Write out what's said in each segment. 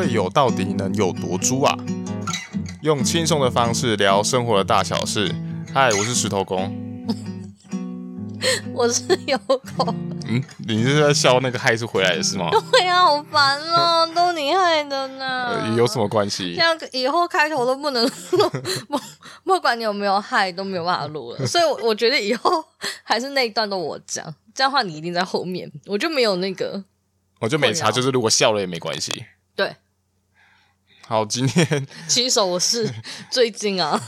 队友到底能有多猪啊？用轻松的方式聊生活的大小事。嗨，我是石头公。我是有狗。嗯，你是在笑那个害是回来的是吗？对呀、啊，好烦哦，都你害的呢。呃、有什么关系？像以后开头都不能录，不不管你有没有害都没有办法录了。所以，我我觉得以后还是那一段都我讲，这样的话你一定在后面，我就没有那个。我就没差，就是如果笑了也没关系。对。好，今天 起手我是 最近啊。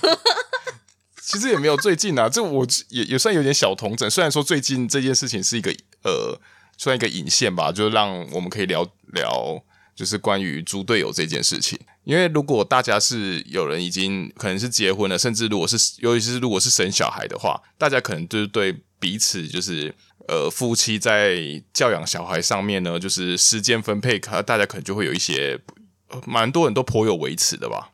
其实也没有最近啊，这我也也算有点小童整。虽然说最近这件事情是一个呃，算一个引线吧，就让我们可以聊聊，就是关于猪队友这件事情。因为如果大家是有人已经可能是结婚了，甚至如果是尤其是如果是生小孩的话，大家可能就是对彼此就是呃夫妻在教养小孩上面呢，就是时间分配，可大家可能就会有一些蛮多人都颇有维持的吧。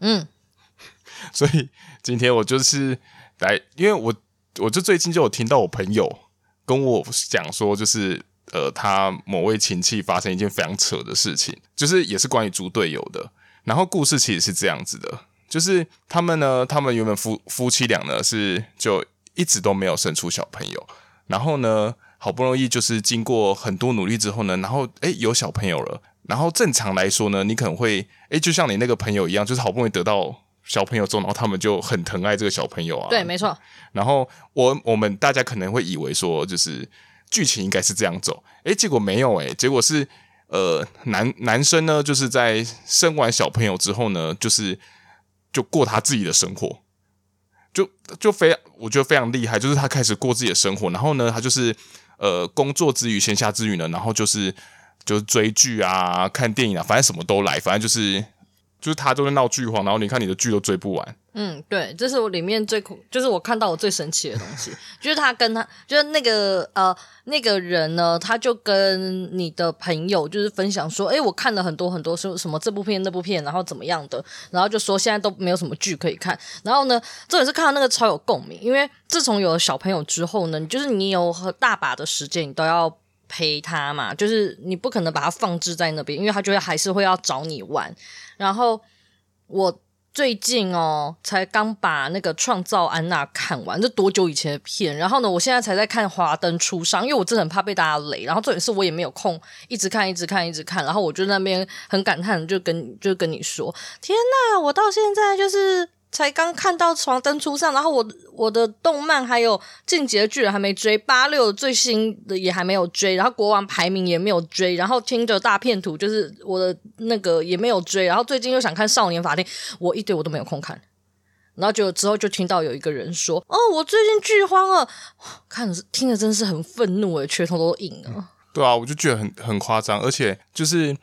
嗯。所以今天我就是来，因为我我就最近就有听到我朋友跟我讲说，就是呃，他某位亲戚发生一件非常扯的事情，就是也是关于猪队友的。然后故事其实是这样子的，就是他们呢，他们原本夫夫妻俩呢是就一直都没有生出小朋友，然后呢，好不容易就是经过很多努力之后呢，然后诶有小朋友了。然后正常来说呢，你可能会诶就像你那个朋友一样，就是好不容易得到。小朋友之后，然后他们就很疼爱这个小朋友啊。对，没错。然后我我们大家可能会以为说，就是剧情应该是这样走，诶，结果没有诶，结果是呃男男生呢，就是在生完小朋友之后呢，就是就过他自己的生活，就就非我觉得非常厉害，就是他开始过自己的生活，然后呢，他就是呃工作之余闲暇之余呢，然后就是就是追剧啊、看电影啊，反正什么都来，反正就是。就是他都在闹剧荒，然后你看你的剧都追不完。嗯，对，这是我里面最苦，就是我看到我最神奇的东西，就是他跟他，就是那个呃那个人呢，他就跟你的朋友就是分享说，诶，我看了很多很多什什么这部片那部片，然后怎么样的，然后就说现在都没有什么剧可以看，然后呢，这也是看到那个超有共鸣，因为自从有了小朋友之后呢，就是你有大把的时间，你都要陪他嘛，就是你不可能把他放置在那边，因为他就会还是会要找你玩。然后我最近哦，才刚把那个《创造安娜》看完，这多久以前的片？然后呢，我现在才在看《华灯初上》，因为我真的很怕被大家雷。然后重点是我也没有空一直看，一直看，一直看。然后我就那边很感叹，就跟就跟你说：“天呐，我到现在就是。”才刚看到《床灯初上》，然后我我的动漫还有《进阶巨人》还没追，八六最新的也还没有追，然后国王排名也没有追，然后听着大片图就是我的那个也没有追，然后最近又想看《少年法庭》，我一堆我都没有空看，然后就之后就听到有一个人说：“哦，我最近剧荒了。”看的是听着真是很愤怒诶，拳头都硬了。对啊，我就觉得很很夸张，而且就是。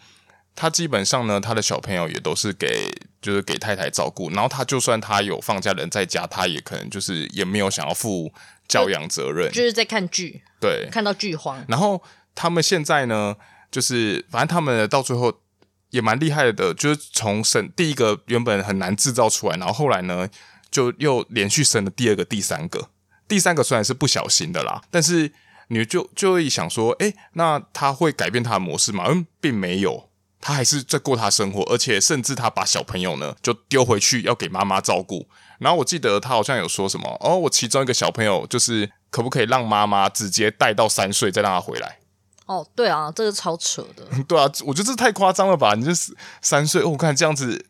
他基本上呢，他的小朋友也都是给，就是给太太照顾。然后他就算他有放假人在家，他也可能就是也没有想要负教养责任，就，是在看剧，对，看到剧荒。然后他们现在呢，就是反正他们到最后也蛮厉害的，就是从生第一个原本很难制造出来，然后后来呢，就又连续生了第二个、第三个。第三个虽然是不小心的啦，但是你就就会想说，哎，那他会改变他的模式吗？嗯，并没有。他还是在过他生活，而且甚至他把小朋友呢就丢回去要给妈妈照顾。然后我记得他好像有说什么哦，我其中一个小朋友就是可不可以让妈妈直接带到三岁再让他回来？哦，对啊，这个超扯的。对啊，我觉得这太夸张了吧？你就是三岁，哦，我看这样子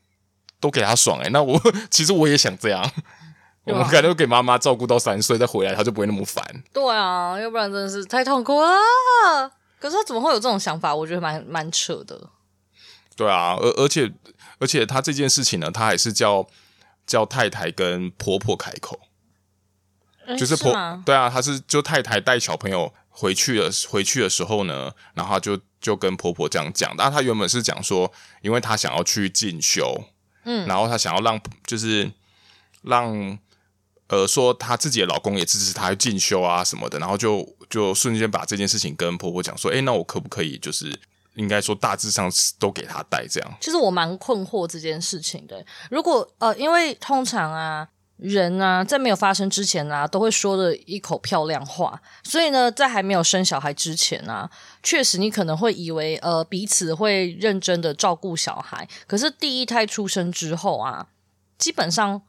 都给他爽诶。那我 其实我也想这样，啊、我们可能给妈妈照顾到三岁再回来，他就不会那么烦。对啊，要不然真的是太痛苦了。可是他怎么会有这种想法？我觉得蛮蛮扯的。对啊，而而且而且他这件事情呢，他还是叫叫太太跟婆婆开口，欸、就是婆是对啊，他是就太太带小朋友回去了，回去的时候呢，然后他就就跟婆婆这样讲，但他原本是讲说，因为他想要去进修，嗯，然后他想要让就是让呃说他自己的老公也支持他去进修啊什么的，然后就就瞬间把这件事情跟婆婆讲说，哎，那我可不可以就是。应该说大致上都给他带这样。其实我蛮困惑这件事情的。如果呃，因为通常啊，人啊，在没有发生之前啊，都会说的一口漂亮话。所以呢，在还没有生小孩之前啊，确实你可能会以为呃彼此会认真的照顾小孩。可是第一胎出生之后啊，基本上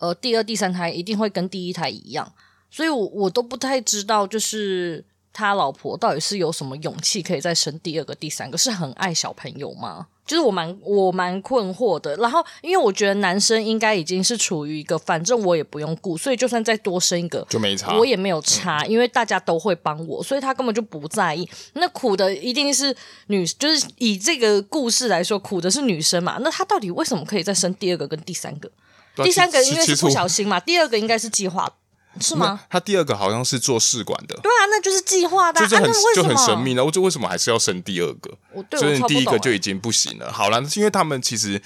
呃第二、第三胎一定会跟第一胎一样。所以我我都不太知道，就是他老婆到底是有什么勇气可以再生第二个、第三个，是很爱小朋友吗？就是我蛮我蛮困惑的，然后因为我觉得男生应该已经是处于一个反正我也不用顾，所以就算再多生一个就没差，我也没有差，嗯、因为大家都会帮我，所以他根本就不在意。那苦的一定是女，就是以这个故事来说，苦的是女生嘛？那他到底为什么可以再生第二个跟第三个？啊、第三个因为是不小心嘛，第二个应该是计划。是吗？他第二个好像是做试管的，对啊，那就是计划的，就是很、啊、就很神秘。然后就为什么还是要生第二个？所以你第一个就已经不行了。好了，是因为他们其实，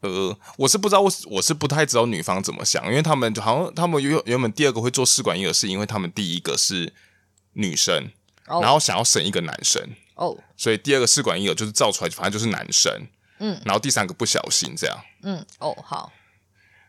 呃，我是不知道，我我是不太知道女方怎么想，因为他们就好像他们原原本第二个会做试管婴儿，是因为他们第一个是女生，哦、然后想要生一个男生哦，所以第二个试管婴儿就是造出来，反正就是男生，嗯，然后第三个不小心这样，嗯，哦，好，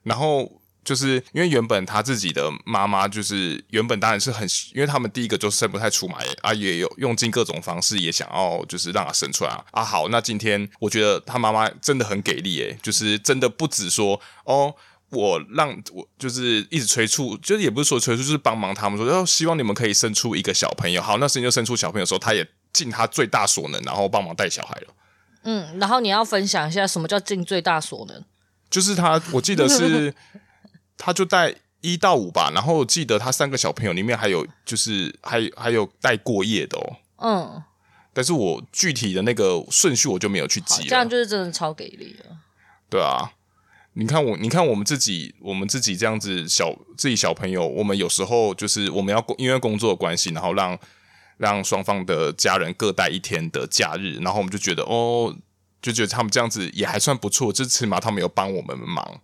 然后。就是因为原本他自己的妈妈就是原本当然是很，因为他们第一个就生不太出嘛，啊也有用尽各种方式也想要就是让他生出来啊，啊好，那今天我觉得他妈妈真的很给力诶，就是真的不止说哦，我让我就是一直催促，就是也不是说催促，就是帮忙他们说，要希望你们可以生出一个小朋友，好，那时间就生出小朋友的时候，他也尽他最大所能，然后帮忙带小孩了。嗯，然后你要分享一下什么叫尽最大所能？就是他，我记得是。他就带一到五吧，然后我记得他三个小朋友里面还有就是还还有带过夜的哦。嗯，但是我具体的那个顺序我就没有去记了。这样就是真的超给力了。对啊，你看我，你看我们自己，我们自己这样子小自己小朋友，我们有时候就是我们要因为工作的关系，然后让让双方的家人各带一天的假日，然后我们就觉得哦，就觉得他们这样子也还算不错，就起码他们有帮我们忙。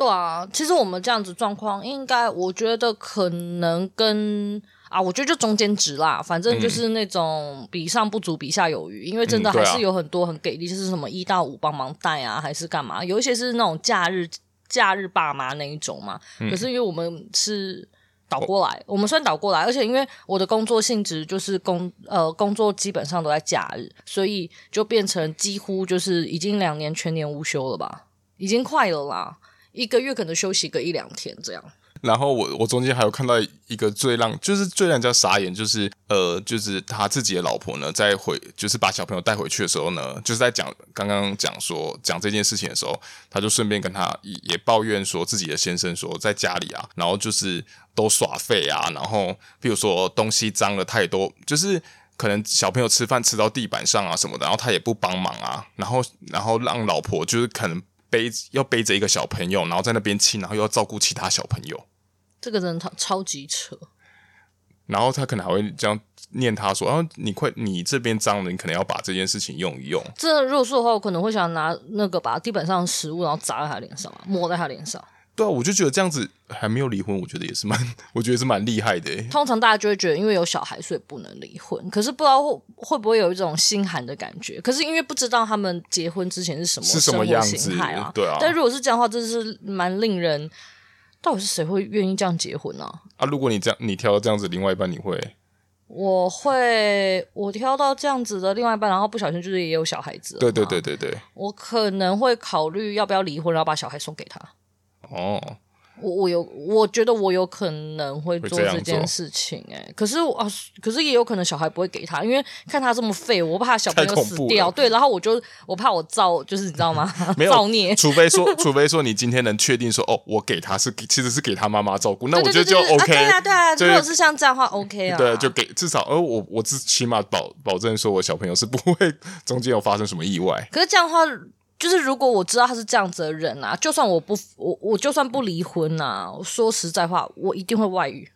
对啊，其实我们这样子状况，应该我觉得可能跟啊，我觉得就中间值啦，反正就是那种比上不足，比下有余。因为真的还是有很多很给力，就是什么一到五帮忙带啊，还是干嘛？有一些是那种假日假日爸妈那一种嘛。可是因为我们是倒过来，我们算倒过来，而且因为我的工作性质就是工呃工作基本上都在假日，所以就变成几乎就是已经两年全年无休了吧，已经快了啦。一个月可能休息个一两天这样，然后我我中间还有看到一个最让就是最让人家傻眼，就是呃就是他自己的老婆呢在回就是把小朋友带回去的时候呢，就是在讲刚刚讲说讲这件事情的时候，他就顺便跟他也抱怨说自己的先生说在家里啊，然后就是都耍废啊，然后比如说东西脏了，太多就是可能小朋友吃饭吃到地板上啊什么的，然后他也不帮忙啊，然后然后让老婆就是可能。背要背着一个小朋友，然后在那边亲，然后又要照顾其他小朋友，这个人他超级扯。然后他可能还会这样念他说：“啊，你快，你这边脏了，你可能要把这件事情用一用。”这如果说的话，我可能会想拿那个把地板上的食物，然后砸在他脸上，抹在他脸上。对啊，我就觉得这样子还没有离婚，我觉得也是蛮，我觉得是蛮厉害的。通常大家就会觉得，因为有小孩，所以不能离婚。可是不知道会会不会有一种心寒的感觉。可是因为不知道他们结婚之前是什么是什么样子啊？对啊。但如果是这样的话，真是蛮令人。到底是谁会愿意这样结婚呢？啊？啊，如果你这样，你挑到这样子，另外一半你会？我会，我挑到这样子的另外一半，然后不小心就是也有小孩子。对对对对对。我可能会考虑要不要离婚，然后把小孩送给他。哦。我我有，我觉得我有可能会做这件事情哎、欸，可是啊，可是也有可能小孩不会给他，因为看他这么废，我怕小朋友死掉。对，然后我就我怕我造，就是你知道吗？没有造孽。除非说，除非说你今天能确定说，哦，我给他是其实是给他妈妈照顾，那我觉得就 OK。对啊，对啊，如果是像这样的话，OK 啊。对，就给至少，而我我至起码保保证说我小朋友是不会 中间有发生什么意外。可是这样的话。就是如果我知道他是这样子的人啊，就算我不我我就算不离婚啊，我说实在话，我一定会外遇，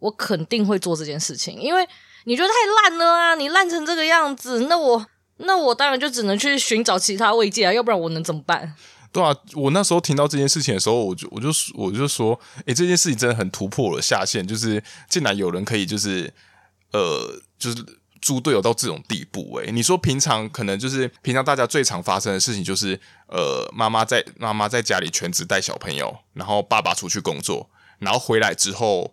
我肯定会做这件事情，因为你觉得太烂了啊，你烂成这个样子，那我那我当然就只能去寻找其他慰藉啊，要不然我能怎么办？对啊，我那时候听到这件事情的时候，我就我就我就说，诶，这件事情真的很突破了下限，就是竟然有人可以就是呃就是。猪队友到这种地步、欸。诶，你说平常可能就是平常大家最常发生的事情就是，呃，妈妈在妈妈在家里全职带小朋友，然后爸爸出去工作，然后回来之后。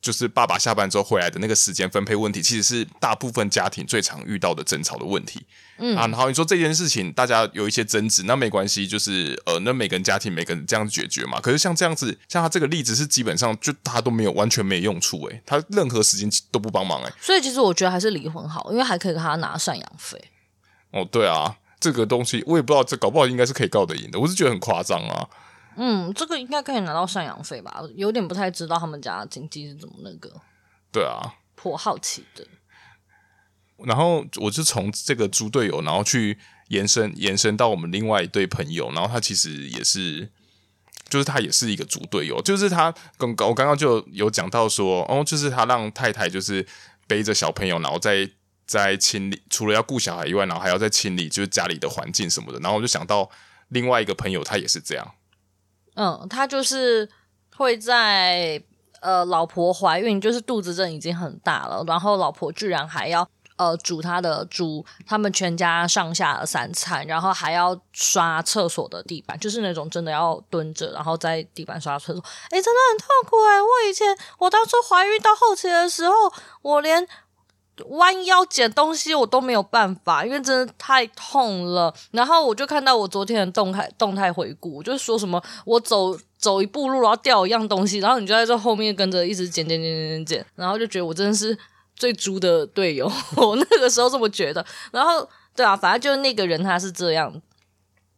就是爸爸下班之后回来的那个时间分配问题，其实是大部分家庭最常遇到的争吵的问题。嗯啊，然后你说这件事情大家有一些争执，那没关系，就是呃，那每个人家庭每个人这样解决嘛。可是像这样子，像他这个例子是基本上就他都没有完全没用处诶，他任何时间都不帮忙诶。所以其实我觉得还是离婚好，因为还可以给他拿赡养费。哦，对啊，这个东西我也不知道，这搞不好应该是可以告得赢的。我是觉得很夸张啊。嗯，这个应该可以拿到赡养费吧？有点不太知道他们家的经济是怎么那个。对啊，颇好奇的。然后我就从这个猪队友，然后去延伸延伸到我们另外一对朋友，然后他其实也是，就是他也是一个猪队友，就是他刚我刚刚就有讲到说，哦，就是他让太太就是背着小朋友，然后在在清理，除了要顾小孩以外，然后还要再清理就是家里的环境什么的。然后我就想到另外一个朋友，他也是这样。嗯，他就是会在呃，老婆怀孕，就是肚子真已经很大了，然后老婆居然还要呃煮他的煮他们全家上下三餐，然后还要刷厕所的地板，就是那种真的要蹲着，然后在地板刷厕所，哎，真的很痛苦哎！我以前我当初怀孕到后期的时候，我连。弯腰捡东西我都没有办法，因为真的太痛了。然后我就看到我昨天的动态动态回顾，就是说什么我走走一步路然后掉一样东西，然后你就在这后面跟着一直捡捡捡捡捡捡，然后就觉得我真的是最猪的队友。我那个时候这么觉得。然后对啊，反正就是那个人他是这样。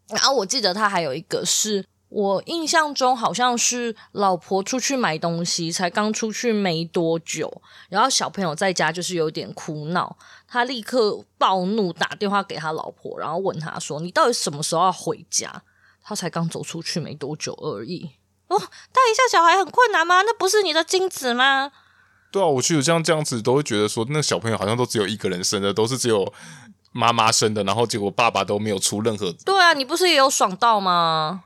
然后我记得他还有一个是。我印象中好像是老婆出去买东西，才刚出去没多久，然后小朋友在家就是有点哭闹，他立刻暴怒，打电话给他老婆，然后问他说：“你到底什么时候要回家？”他才刚走出去没多久而已。哦，带一下小孩很困难吗？那不是你的精子吗？对啊，我觉得像这样子都会觉得说，那小朋友好像都只有一个人生的，都是只有妈妈生的，然后结果爸爸都没有出任何。对啊，你不是也有爽到吗？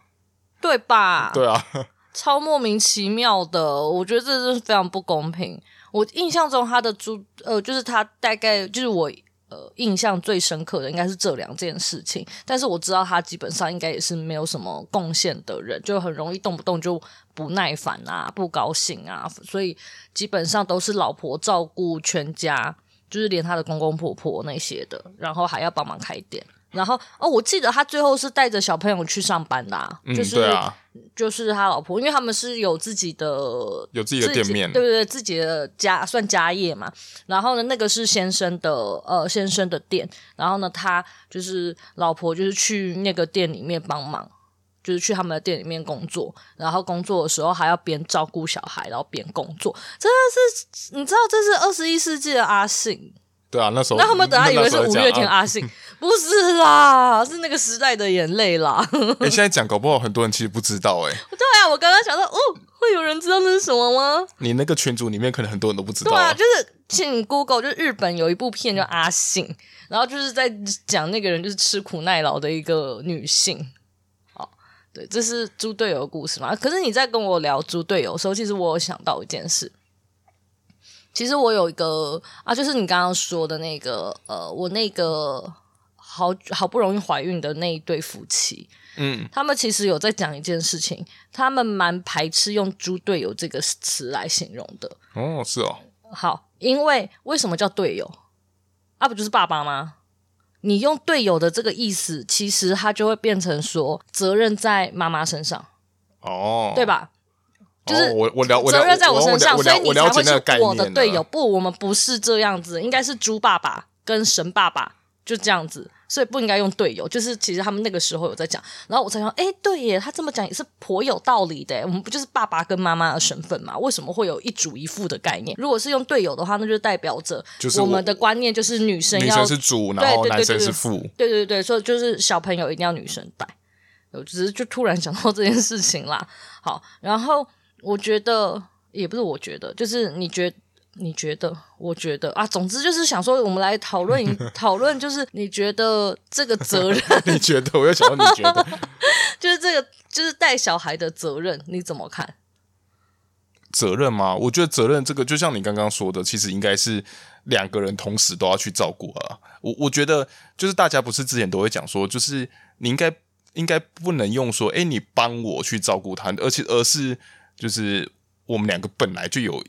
对吧？对啊，超莫名其妙的，我觉得这是非常不公平。我印象中他的猪呃，就是他大概就是我呃印象最深刻的应该是这两件事情，但是我知道他基本上应该也是没有什么贡献的人，就很容易动不动就不耐烦啊、不高兴啊，所以基本上都是老婆照顾全家，就是连他的公公婆婆那些的，然后还要帮忙开店。然后哦，我记得他最后是带着小朋友去上班的，啊，嗯，就是啊，就是他老婆，因为他们是有自己的有自己的店面，对对对，自己的家算家业嘛。然后呢，那个是先生的呃先生的店，然后呢，他就是老婆就是去那个店里面帮忙，就是去他们的店里面工作，然后工作的时候还要边照顾小孩，然后边工作，真的是你知道这是二十一世纪的阿信。对啊，那时候那他们等下以为是五月天阿信，啊、不是啦，是那个时代的眼泪啦。哎、欸，现在讲搞不好很多人其实不知道哎、欸。对啊，我刚刚想到，哦，会有人知道那是什么吗？你那个群组里面可能很多人都不知道。对啊，就是请 Google，就是日本有一部片叫《阿信》，然后就是在讲那个人就是吃苦耐劳的一个女性。好，对，这是猪队友的故事嘛？可是你在跟我聊猪队友的时候，其实我有想到一件事。其实我有一个啊，就是你刚刚说的那个，呃，我那个好好不容易怀孕的那一对夫妻，嗯，他们其实有在讲一件事情，他们蛮排斥用“猪队友”这个词来形容的。哦，是哦。好，因为为什么叫队友？啊，不就是爸爸吗？你用“队友”的这个意思，其实他就会变成说责任在妈妈身上。哦，对吧？就是我我了责任在我身上，所以你才会是我的队友。不，我们不是这样子，应该是猪爸爸跟神爸爸就这样子，所以不应该用队友。就是其实他们那个时候有在讲，然后我才想，哎，对耶，他这么讲也是颇有道理的。我们不就是爸爸跟妈妈的身份吗？为什么会有一主一副的概念？如果是用队友的话，那就代表着我们的观念就是女生要女生是主，然后男生是副。对对对，所以就是小朋友一定要女生带。我只是就突然想到这件事情啦。好，然后。我觉得也不是，我觉得就是你觉你觉得，我觉得啊，总之就是想说，我们来讨论 讨论，就是你觉得这个责任，你觉得，我又想到你觉得，就是这个就是带小孩的责任，你怎么看？责任吗？我觉得责任这个，就像你刚刚说的，其实应该是两个人同时都要去照顾啊。我我觉得就是大家不是之前都会讲说，就是你应该应该不能用说，哎，你帮我去照顾他，而且而是就是我们两个本来就有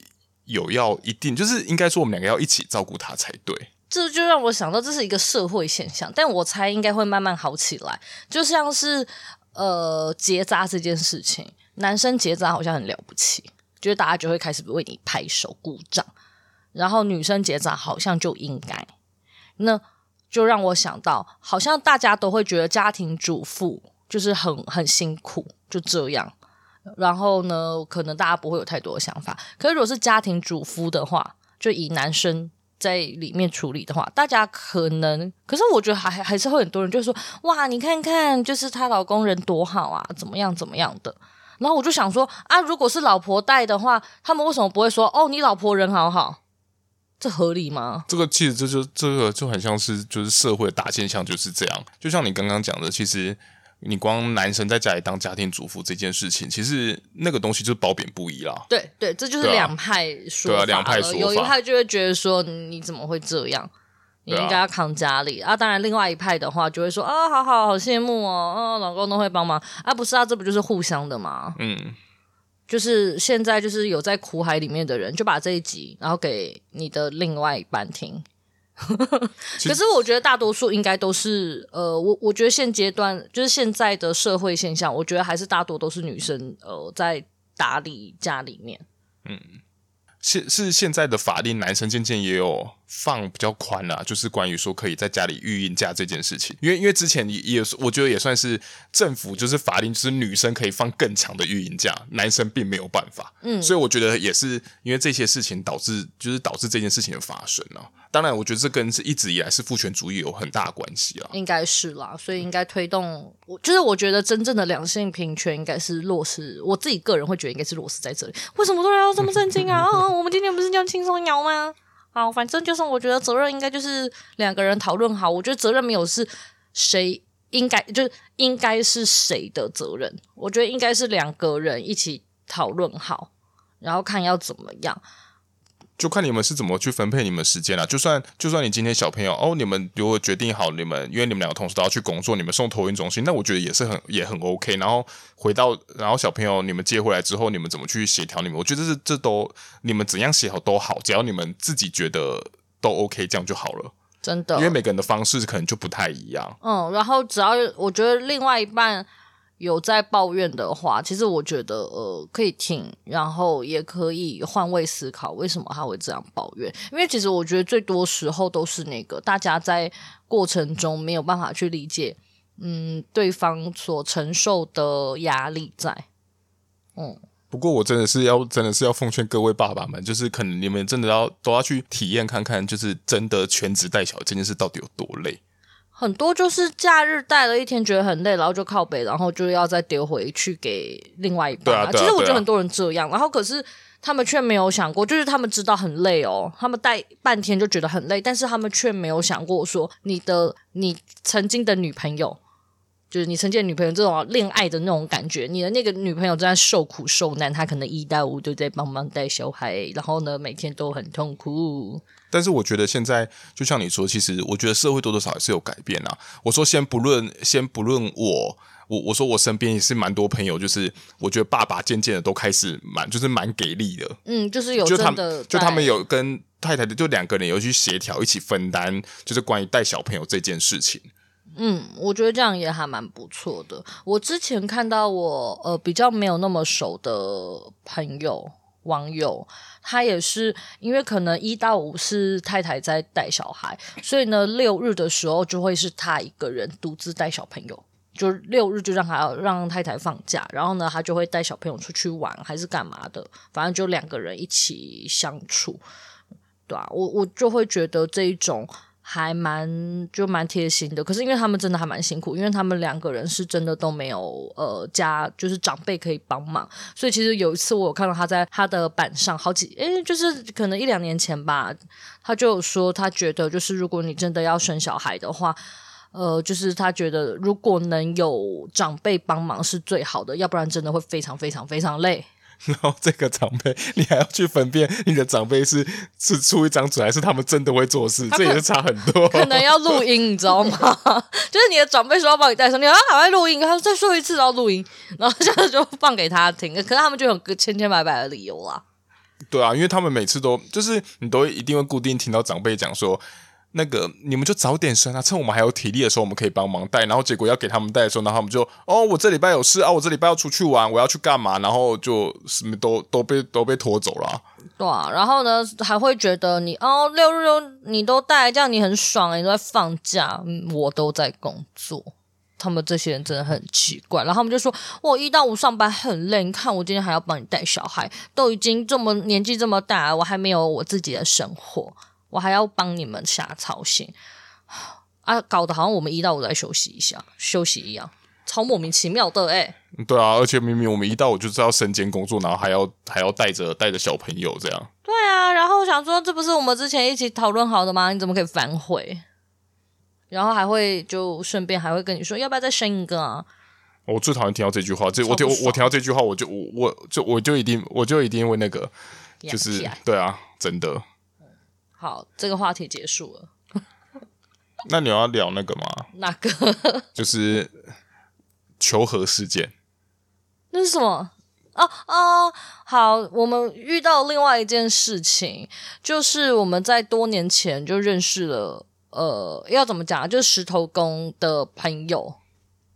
有要一定，就是应该说我们两个要一起照顾他才对。这就让我想到，这是一个社会现象，但我猜应该会慢慢好起来。就像是呃结扎这件事情，男生结扎好像很了不起，就是大家就会开始为你拍手鼓掌，然后女生结扎好像就应该，那就让我想到，好像大家都会觉得家庭主妇就是很很辛苦，就这样。然后呢，可能大家不会有太多的想法。可是如果是家庭主妇的话，就以男生。在里面处理的话，大家可能，可是我觉得还还是会很多人就说，哇，你看看，就是她老公人多好啊，怎么样怎么样的。然后我就想说，啊，如果是老婆带的话，他们为什么不会说，哦，你老婆人好好？这合理吗？这个其实这就这个就很像是就是社会的大现象就是这样，就像你刚刚讲的，其实。你光男生在家里当家庭主妇这件事情，其实那个东西就是褒贬不一啦。对对，这就是两派说法。对啊，两派说法。有一派就会觉得说，你怎么会这样？你应该要扛家里啊，啊。当然，另外一派的话就会说啊，好好好羡慕哦，啊，老公都会帮忙啊，不是啊，这不就是互相的吗？嗯，就是现在就是有在苦海里面的人，就把这一集然后给你的另外一半听。可是我觉得大多数应该都是呃，我我觉得现阶段就是现在的社会现象，我觉得还是大多都是女生呃在打理家里面。嗯，现是现在的法令，男生渐渐也有放比较宽啦，就是关于说可以在家里育婴假这件事情。因为因为之前也也我觉得也算是政府就是法令，就是女生可以放更长的育婴假，男生并没有办法。嗯，所以我觉得也是因为这些事情导致，就是导致这件事情的发生啊。当然，我觉得这跟是一直以来是父权主义有很大的关系啊，应该是啦，所以应该推动，我就是我觉得真正的两性平权应该是落实，我自己个人会觉得应该是落实在这里。为什么突然要这么震惊啊？啊？我们今天不是叫轻松聊吗？好，反正就是我觉得责任应该就是两个人讨论好。我觉得责任没有是谁应该，就是应该是谁的责任。我觉得应该是两个人一起讨论好，然后看要怎么样。就看你们是怎么去分配你们时间了。就算就算你今天小朋友哦，你们如果决定好你们，因为你们两个同时都要去工作，你们送托运中心，那我觉得也是很也很 OK。然后回到然后小朋友你们接回来之后，你们怎么去协调？你们我觉得这这都你们怎样协调都好，只要你们自己觉得都 OK，这样就好了。真的，因为每个人的方式可能就不太一样。嗯，然后只要我觉得另外一半。有在抱怨的话，其实我觉得呃可以听，然后也可以换位思考，为什么他会这样抱怨？因为其实我觉得最多时候都是那个大家在过程中没有办法去理解，嗯，对方所承受的压力在。嗯，不过我真的是要真的是要奉劝各位爸爸们，就是可能你们真的要都要去体验看看，就是真的全职带小孩这件事到底有多累。很多就是假日带了一天，觉得很累，然后就靠北，然后就要再丢回去给另外一半。啊啊啊、其实我觉得很多人这样，然后可是他们却没有想过，就是他们知道很累哦，他们带半天就觉得很累，但是他们却没有想过说，你的你曾经的女朋友。就是你曾经的女朋友这种恋爱的那种感觉，你的那个女朋友正在受苦受难，她可能一到五都在帮忙带小孩，然后呢，每天都很痛苦。但是我觉得现在就像你说，其实我觉得社会多多少少是有改变啊。我说先不论，先不论我，我我说我身边也是蛮多朋友，就是我觉得爸爸渐渐的都开始蛮就是蛮给力的。嗯，就是有真的就他们就他们有跟太太的就两个人有去协调，一起分担，就是关于带小朋友这件事情。嗯，我觉得这样也还蛮不错的。我之前看到我呃比较没有那么熟的朋友网友，他也是因为可能一到五是太太在带小孩，所以呢六日的时候就会是他一个人独自带小朋友，就六日就让他让太太放假，然后呢他就会带小朋友出去玩还是干嘛的，反正就两个人一起相处，对啊，我我就会觉得这一种。还蛮就蛮贴心的，可是因为他们真的还蛮辛苦，因为他们两个人是真的都没有呃家，就是长辈可以帮忙，所以其实有一次我有看到他在他的板上好几，诶，就是可能一两年前吧，他就说他觉得就是如果你真的要生小孩的话，呃，就是他觉得如果能有长辈帮忙是最好的，要不然真的会非常非常非常累。然后这个长辈，你还要去分辨你的长辈是是出一张嘴，还是他们真的会做事，这也是差很多。可能要录音，你知道吗？就是你的长辈说要帮你带上，你要赶快录音，他说再说一次要录音，然后这样 就放给他听。可是他们就有个千千百百的理由啦。对啊，因为他们每次都就是你都一定会固定听到长辈讲说。那个，你们就早点生啊，趁我们还有体力的时候，我们可以帮忙带。然后结果要给他们带的时候，然后他们就哦，我这礼拜有事啊，我这礼拜要出去玩，我要去干嘛？然后就什么都都被 都被拖走了。对啊，然后呢，还会觉得你哦，六日你都带，这样你很爽，你都在放假，我都在工作。他们这些人真的很奇怪。然后他们就说，我一到五上班很累，你看我今天还要帮你带小孩，都已经这么年纪这么大，我还没有我自己的生活。我还要帮你们瞎操心啊，搞得好像我们一到五在休息一下，休息一样，超莫名其妙的哎、欸、对啊，而且明明我们一到五就是要身兼工作，然后还要还要带着带着小朋友这样。对啊，然后我想说，这不是我们之前一起讨论好的吗？你怎么可以反悔？然后还会就顺便还会跟你说，要不要再生一个啊？我最讨厌听到这句话，这我听我，我听到这句话，我就我我就我就一定我就一定会那个，就是对啊，真的。好，这个话题结束了。那你要聊那个吗？哪个？就是求和事件。那是什么？哦哦，好，我们遇到另外一件事情，就是我们在多年前就认识了。呃，要怎么讲？就是石头公的朋友。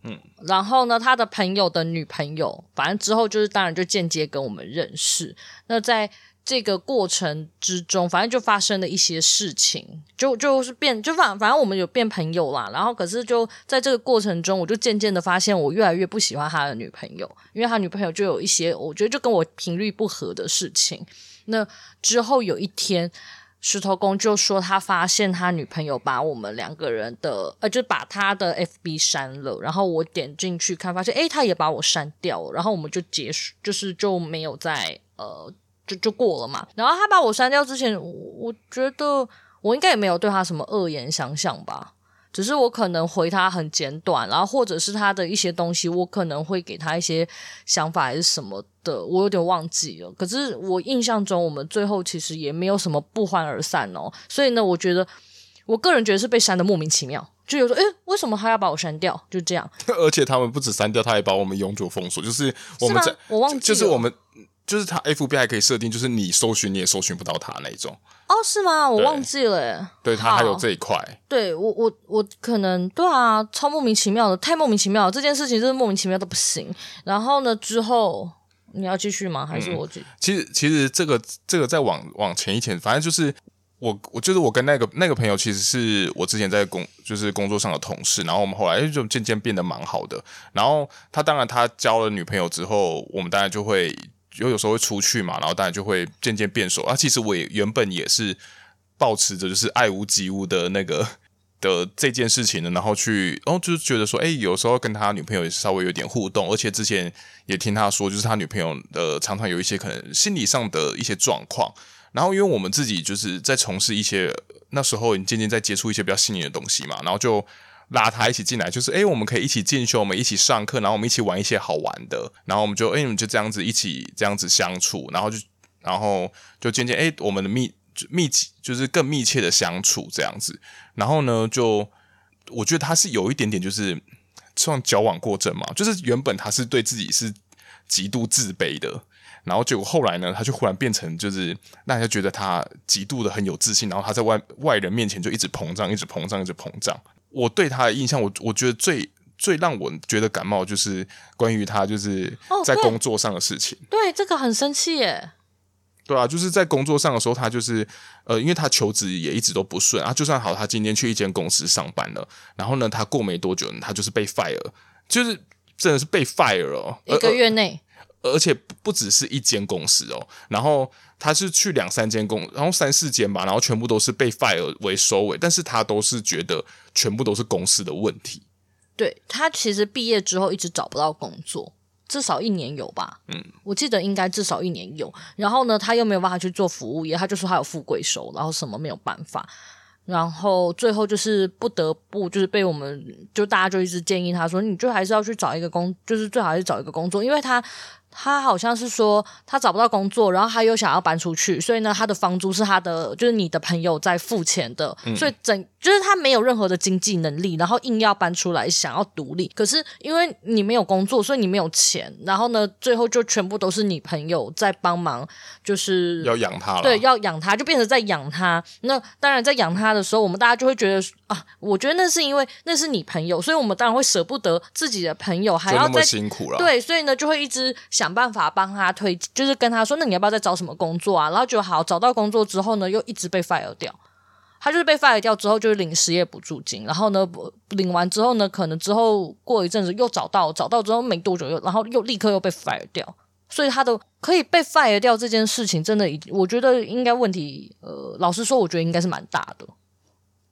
嗯，然后呢，他的朋友的女朋友，反正之后就是当然就间接跟我们认识。那在。这个过程之中，反正就发生了一些事情，就就是变，就反反正我们有变朋友啦。然后可是就在这个过程中，我就渐渐的发现，我越来越不喜欢他的女朋友，因为他女朋友就有一些我觉得就跟我频率不合的事情。那之后有一天，石头公就说他发现他女朋友把我们两个人的呃，就把他的 FB 删了。然后我点进去看，发现诶，他也把我删掉了。然后我们就结束，就是就没有再呃。就就过了嘛，然后他把我删掉之前，我，我觉得我应该也没有对他什么恶言相向吧，只是我可能回他很简短，然后或者是他的一些东西，我可能会给他一些想法还是什么的，我有点忘记了。可是我印象中，我们最后其实也没有什么不欢而散哦。所以呢，我觉得我个人觉得是被删的莫名其妙，就有说，诶，为什么他要把我删掉？就这样。而且他们不止删掉，他还把我们永久封锁，就是我们在，我忘记了，就是我们。就是他 FB 还可以设定，就是你搜寻你也搜寻不到他那种。哦，是吗？我忘记了耶。对，他还有这一块。对我，我我可能对啊，超莫名其妙的，太莫名其妙了。这件事情真是莫名其妙的不行。然后呢，之后你要继续吗？还是我继续？嗯，其实，其实这个这个再往往前一前，反正就是我，我就是我跟那个那个朋友，其实是我之前在工就是工作上的同事。然后我们后来就渐渐变得蛮好的。然后他当然他交了女朋友之后，我们当然就会。就有时候会出去嘛，然后当然就会渐渐变熟啊。其实我也原本也是抱持着就是爱屋及乌的那个的这件事情的，然后去，然后就是觉得说，哎，有时候跟他女朋友稍微有点互动，而且之前也听他说，就是他女朋友的常常有一些可能心理上的一些状况。然后因为我们自己就是在从事一些那时候，你渐渐在接触一些比较心理的东西嘛，然后就。拉他一起进来，就是诶，我们可以一起进修，我们一起上课，然后我们一起玩一些好玩的，然后我们就诶，我们就这样子一起这样子相处，然后就然后就渐渐诶，我们的密密集就是更密切的相处这样子，然后呢，就我觉得他是有一点点就是算矫枉过正嘛，就是原本他是对自己是极度自卑的，然后结果后来呢，他就忽然变成就是让人家觉得他极度的很有自信，然后他在外外人面前就一直膨胀，一直膨胀，一直膨胀。我对他的印象，我我觉得最最让我觉得感冒，就是关于他就是在工作上的事情。哦、对，对，这个很生气耶。对啊，就是在工作上的时候，他就是呃，因为他求职也一直都不顺啊。就算好，他今天去一间公司上班了，然后呢，他过没多久，他就是被 fire，就是真的是被 fire 了，一个月内。而且不只是一间公司哦，然后他是去两三间公，然后三四间吧，然后全部都是被 fire 为收尾，但是他都是觉得全部都是公司的问题。对，他其实毕业之后一直找不到工作，至少一年有吧？嗯，我记得应该至少一年有。然后呢，他又没有办法去做服务业，他就说他有富贵手，然后什么没有办法。然后最后就是不得不就是被我们就大家就一直建议他说，你就还是要去找一个工，就是最好还是找一个工作，因为他他好像是说他找不到工作，然后他又想要搬出去，所以呢，他的房租是他的，就是你的朋友在付钱的，嗯、所以整就是他没有任何的经济能力，然后硬要搬出来想要独立，可是因为你没有工作，所以你没有钱，然后呢，最后就全部都是你朋友在帮忙，就是要养他了，对，要养他，就变成在养他。那当然在养他的时候，我们大家就会觉得啊，我觉得那是因为那是你朋友，所以我们当然会舍不得自己的朋友还要再辛苦了，对，所以呢就会一直。想办法帮他推，就是跟他说，那你要不要再找什么工作啊？然后就好，找到工作之后呢，又一直被 fire 掉。他就是被 fire 掉之后，就是领失业补助金。然后呢，领完之后呢，可能之后过一阵子又找到，找到之后没多久又，然后又立刻又被 fire 掉。所以他的可以被 fire 掉这件事情，真的，我觉得应该问题，呃，老实说，我觉得应该是蛮大的，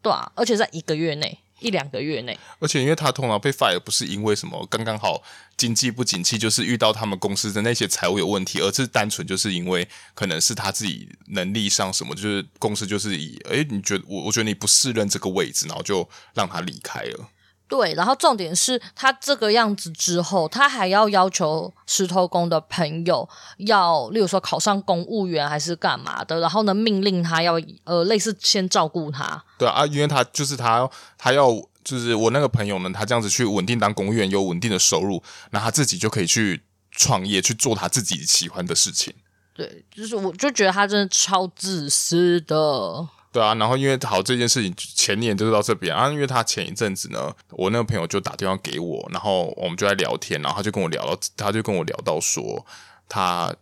对啊，而且在一个月内。一两个月内，而且因为他通常被 fire 不是因为什么刚刚好经济不景气，就是遇到他们公司的那些财务有问题，而是单纯就是因为可能是他自己能力上什么，就是公司就是以诶，你觉得我我觉得你不适任这个位置，然后就让他离开了。对，然后重点是他这个样子之后，他还要要求石头公的朋友要，例如说考上公务员还是干嘛的，然后呢，命令他要呃类似先照顾他。对啊，因为他就是他他要就是我那个朋友呢，他这样子去稳定当公务员，有稳定的收入，那他自己就可以去创业去做他自己喜欢的事情。对，就是我就觉得他真的超自私的。对啊，然后因为好这件事情前年就是到这边啊，因为他前一阵子呢，我那个朋友就打电话给我，然后我们就在聊天，然后他就跟我聊到，他就跟我聊到说，他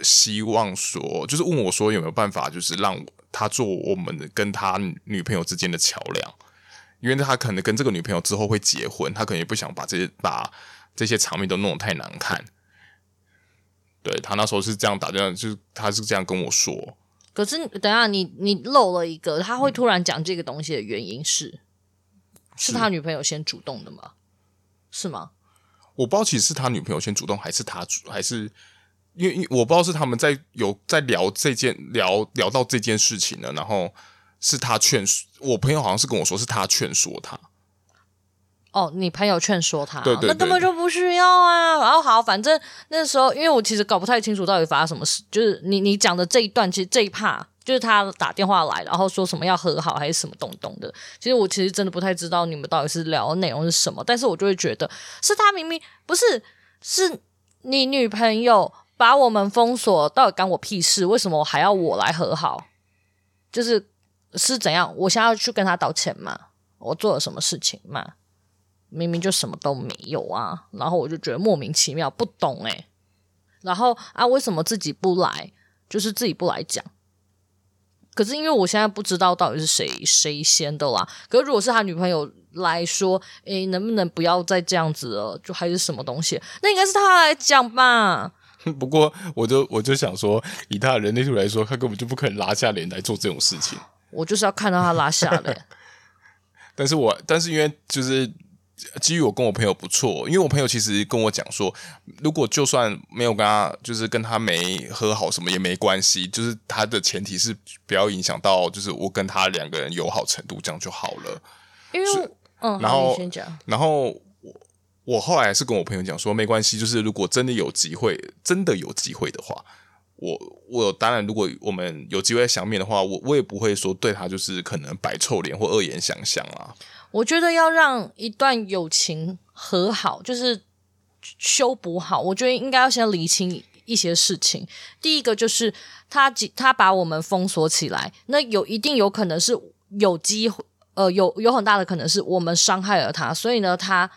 希望说，就是问我说有没有办法，就是让我他做我们跟他女朋友之间的桥梁，因为他可能跟这个女朋友之后会结婚，他可能也不想把这些把这些场面都弄得太难看。对，他那时候是这样打电话，就是他是这样跟我说。可是，等下你你漏了一个，他会突然讲这个东西的原因是，嗯、是他女朋友先主动的吗？是吗？我不知道，其实是他女朋友先主动，还是他主，还是因为我不知道是他们在有在聊这件聊聊到这件事情呢，然后是他劝我朋友，好像是跟我说是他劝说他。哦，你朋友劝说他，对对对，那根本就不需要啊。然后好，反正那时候，因为我其实搞不太清楚到底发生什么事，就是你你讲的这一段，其实这一 part 就是他打电话来，然后说什么要和好还是什么东东的。其实我其实真的不太知道你们到底是聊的内容是什么，但是我就会觉得是他明明不是，是你女朋友把我们封锁，到底干我屁事？为什么我还要我来和好？就是是怎样？我现在要去跟他道歉吗？我做了什么事情吗？明明就什么都没有啊，然后我就觉得莫名其妙，不懂诶。然后啊，为什么自己不来？就是自己不来讲。可是因为我现在不知道到底是谁谁先的啦。可是如果是他女朋友来说，诶，能不能不要再这样子了？就还是什么东西？那应该是他来讲吧。不过，我就我就想说，以他的人类图来说，他根本就不可能拉下脸来做这种事情。我就是要看到他拉下脸。但是我但是因为就是。基于我跟我朋友不错，因为我朋友其实跟我讲说，如果就算没有跟他，就是跟他没和好什么也没关系，就是他的前提是不要影响到，就是我跟他两个人友好程度，这样就好了。因为，嗯，然后。然后我我后来是跟我朋友讲说，没关系，就是如果真的有机会，真的有机会的话，我我当然如果我们有机会相面的话，我我也不会说对他就是可能摆臭脸或恶言相向啊。我觉得要让一段友情和好，就是修补好。我觉得应该要先理清一些事情。第一个就是他他把我们封锁起来，那有一定有可能是有机会，呃，有有很大的可能是我们伤害了他，所以呢，他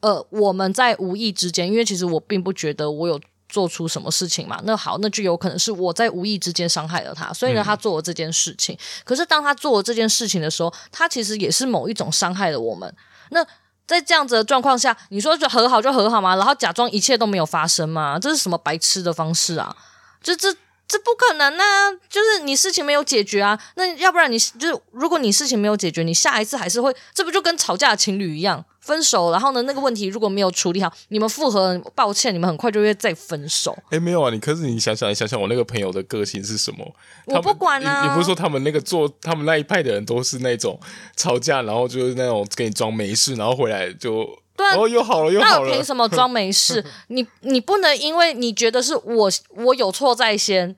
呃，我们在无意之间，因为其实我并不觉得我有。做出什么事情嘛？那好，那就有可能是我在无意之间伤害了他，所以呢，他做了这件事情。嗯。可是当他做了这件事情的时候，他其实也是某一种伤害了我们。那在这样子的状况下，你说就和好就和好吗？然后假装一切都没有发生嘛？这是什么白痴的方式啊？就这这不可能啊！就是你事情没有解决啊，那要不然你就是如果你事情没有解决，你下一次还是会，这不就跟吵架的情侣一样？分手，然后呢？那个问题如果没有处理好，你们复合，抱歉，你们很快就会再分手。哎，没有啊，你可是你想想，你想想，我那个朋友的个性是什么？我不管啊。你，你不是说他们那个做他们那一派的人都是那种吵架，然后就是那种给你装没事，然后回来就哦，又好了又好了。那我凭什么装没事？你你不能因为你觉得是我我有错在先，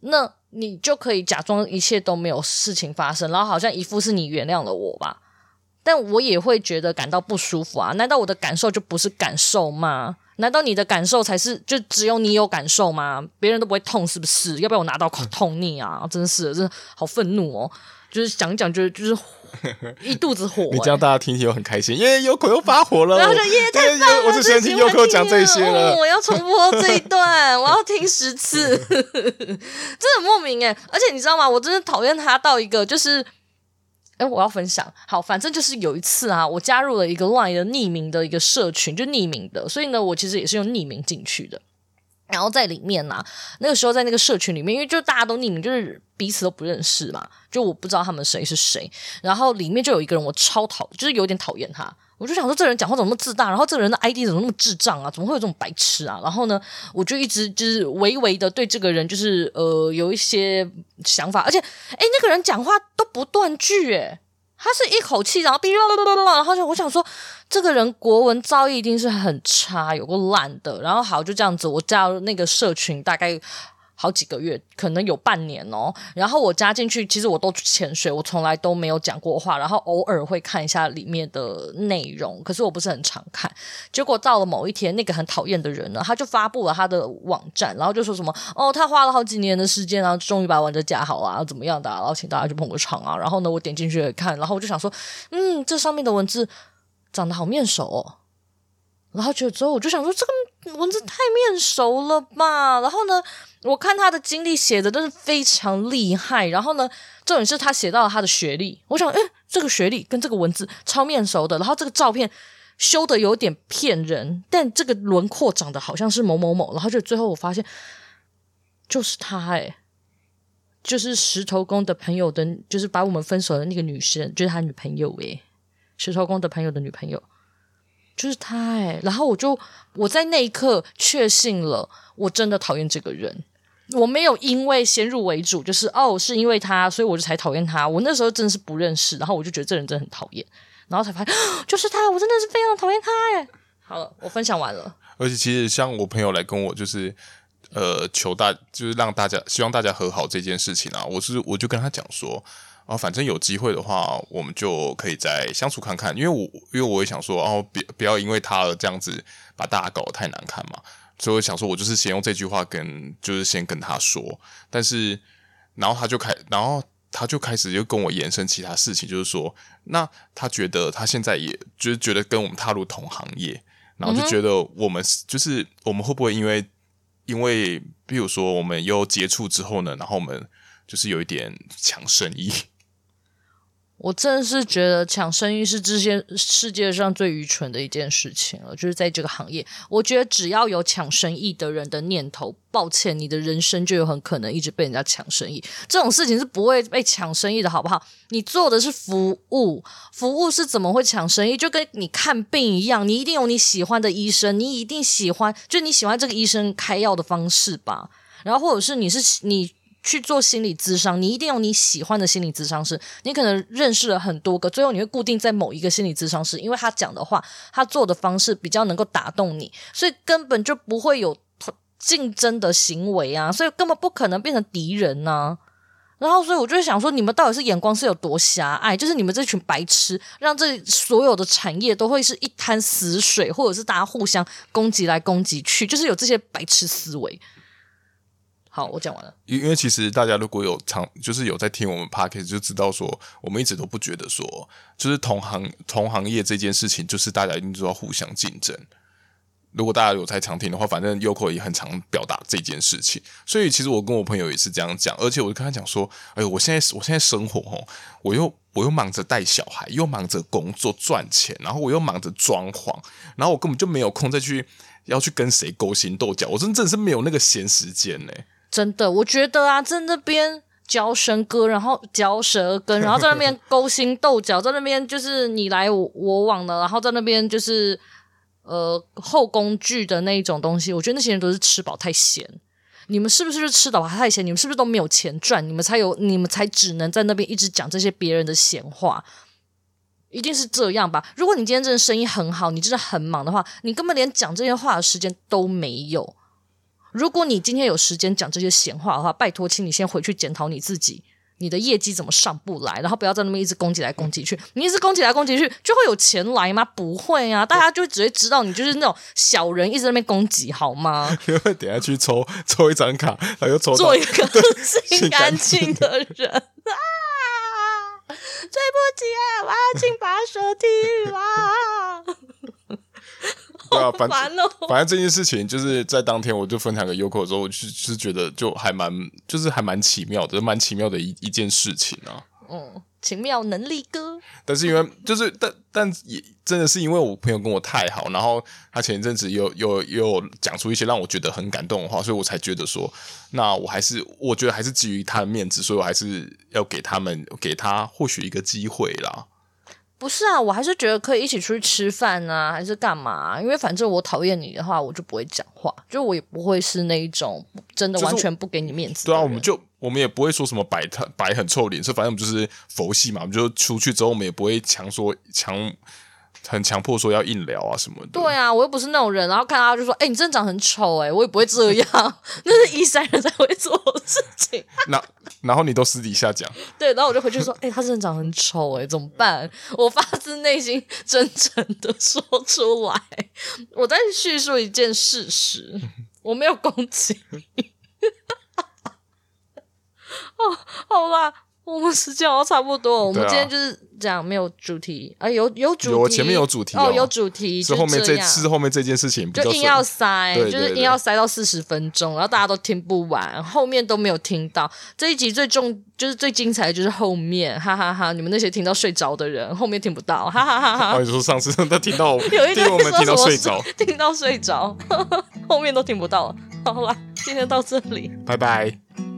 那你就可以假装一切都没有事情发生，然后好像一副是你原谅了我吧？但我也会觉得感到不舒服啊！难道我的感受就不是感受吗？难道你的感受才是就只有你有感受吗？别人都不会痛是不是？要不要我拿刀痛你啊？真是，真的好愤怒哦！就是讲讲，就就是 一肚子火、欸。你这样大家听听又很开心，耶！优口又发火了，然后就 耶，太棒了！我只喜欢听优口讲这些了、哦。我要重播这一段，我要听十次，真的莫名哎！而且你知道吗？我真的讨厌他到一个就是，哎，我要分享。好，反正就是有一次啊，我加入了一个 LINE 的匿名的一个社群，就匿名的，所以呢，我其实也是用匿名进去的。然后在里面呐、那个时候在那个社群里面，因为就大家都匿名，就是彼此都不认识嘛，就我不知道他们谁是谁。然后里面就有一个人，我超讨，就是有点讨厌他。我就想说，这人讲话怎么那么自大？然后这个人的 ID 怎么那么智障啊？怎么会有这种白痴啊？然后呢，我就一直就是微微的对这个人就是呃有一些想法，而且诶那个人讲话都不断句诶他是一口气，然后哔啦啦啦啦，然后就我想说，这个人国文造诣一定是很差，有个烂的。然后好，就这样子，我加入那个社群，大概。好几个月，可能有半年哦。然后我加进去，其实我都潜水，我从来都没有讲过话。然后偶尔会看一下里面的内容，可是我不是很常看。结果到了某一天，那个很讨厌的人呢，他就发布了他的网站，然后就说什么哦，他花了好几年的时间，然后终于把玩家加好啊，怎么样的，然后请大家去捧个场啊。然后呢，我点进去看，然后我就想说，嗯，这上面的文字长得好面熟哦。然后觉得之后，我就想说，这个文字太面熟了吧。然后呢，我看他的经历写的都是非常厉害。然后呢，重点是他写到了他的学历。我想，诶，这个学历跟这个文字超面熟的。然后这个照片修的有点骗人，但这个轮廓长得好像是某某某。然后就最后我发现，就是他诶，就是石头公的朋友的，就是把我们分手的那个女生，就是他女朋友诶，石头公的朋友的女朋友。就是他哎、然后我就我在那一刻确信了，我真的讨厌这个人。我没有因为先入为主，就是哦，是因为他，所以我就才讨厌他。我那时候真的是不认识，然后我就觉得这人真的很讨厌，然后才发现就是他，我真的是非常讨厌他哎。好了，我分享完了。而且其实像我朋友来跟我就是呃求大，就是让大家希望大家和好这件事情啊，我是我就跟他讲说。啊，反正有机会的话，我们就可以再相处看看。因为我因为我也想说，哦，别不要因为他而这样子把大家搞得太难看嘛。所以我想说，我就是先用这句话跟，就是先跟他说。但是，然后他就开，然后他就开始就跟我延伸其他事情，就是说，那他觉得他现在也就是觉得跟我们踏入同行业，然后就觉得我们就是我们会不会因为因为比如说我们又接触之后呢，然后我们就是有一点抢生意。我真的是觉得抢生意是这些世界上最愚蠢的一件事情了。就是在这个行业，我觉得只要有抢生意的人的念头，抱歉，你的人生就有很可能一直被人家抢生意。这种事情是不会被抢生意的，好不好？你做的是服务，服务是怎么会抢生意？就跟你看病一样，你一定有你喜欢的医生，你一定喜欢，就你喜欢这个医生开药的方式吧。然后或者是你是你。去做心理咨商，你一定有你喜欢的心理咨商师。你可能认识了很多个，最后你会固定在某一个心理咨商师，因为他讲的话，他做的方式比较能够打动你，所以根本就不会有竞争的行为啊，所以根本不可能变成敌人呢、然后，所以我就想说，你们到底是眼光是有多狭隘？就是你们这群白痴，让这所有的产业都会是一滩死水，或者是大家互相攻击来攻击去，就是有这些白痴思维。好，我讲完了。因因为其实大家如果有常就是有在听我们 podcast 就知道说，我们一直都不觉得说，就是同行同行业这件事情，就是大家一定都要互相竞争。如果大家有在常听的话，反正 Yoko 也很常表达这件事情。所以其实我跟我朋友也是这样讲，而且我就跟他讲说，哎呦，我现在我现在生活哦，我又我又忙着带小孩，又忙着工作赚钱，然后我又忙着装潢，然后我根本就没有空再去要去跟谁勾心斗角，我真正是没有那个闲时间呢。真的，我觉得啊，在那边嚼舌根，然后嚼舌根，然后在那边勾心斗角，在那边就是你来我我往的，然后在那边就是呃后宫剧的那一种东西。我觉得那些人都是吃饱太闲。你们是不是吃饱太闲？你们是不是都没有钱赚？你们才有，你们才只能在那边一直讲这些别人的闲话。一定是这样吧？如果你今天真的生意很好，你真的很忙的话，你根本连讲这些话的时间都没有。如果你今天有时间讲这些闲话的话，拜托，请你先回去检讨你自己，你的业绩怎么上不来，然后不要在那边一直攻击来攻击去。你一直攻击来攻击去，就会有钱来吗？不会啊，大家就只会知道你就是那种小人，一直在那边攻击，好吗？因为等下去抽抽一张卡，他又抽做一个心干净的人。对不起啊，我要请把手踢了。对啊，反反正这件事情就是在当天，我就分享给 Yoko 的时候，我就是觉得就还蛮，就是还蛮奇妙的，蛮奇妙的一一件事情啊。嗯，奇妙能力哥。但是因为就是，但但也真的是因为我朋友跟我太好，然后他前一阵子又又又讲出一些让我觉得很感动的话，所以我才觉得说，那我还是我觉得还是基于他的面子，所以我还是要给他们给他或许一个机会啦。不是啊，我还是觉得可以一起出去吃饭啊，还是干嘛？因为反正我讨厌你的话，我就不会讲话，就我也不会是那一种真的完全不给你面子。对啊，我们就我们也不会说什么摆他摆很臭脸色，反正我们就是佛系嘛，我们就出去之后，我们也不会强说强。很强迫说要硬聊啊什么的。对啊，我又不是那种人，然后看他就说：“哎、欸，你真的长很丑哎！”我也不会这样，那是一三人才会做的事情。那然后你都私底下讲。对，然后我就回去说：“哎、欸，他真的长很丑哎，怎么办？”我发自内心真诚的说出来，我在叙述一件事实，我没有攻击你。哦，好吧。我们时间好像差不多，我们今天就是这样，没有主题啊，有有主题，有前面有主题哦，有主题，是后面这次后面这件事情，就硬要塞，就是硬要塞到四十分钟，然后大家都听不完，后面都没有听到。这一集最重就是最精彩的就是后面，哈哈哈，你们那些听到睡着的人，后面听不到，哈哈哈哈。我说上次他听到，有一个我们 听到睡着，听到睡着，后面都听不到。好了，今天到这里，拜拜。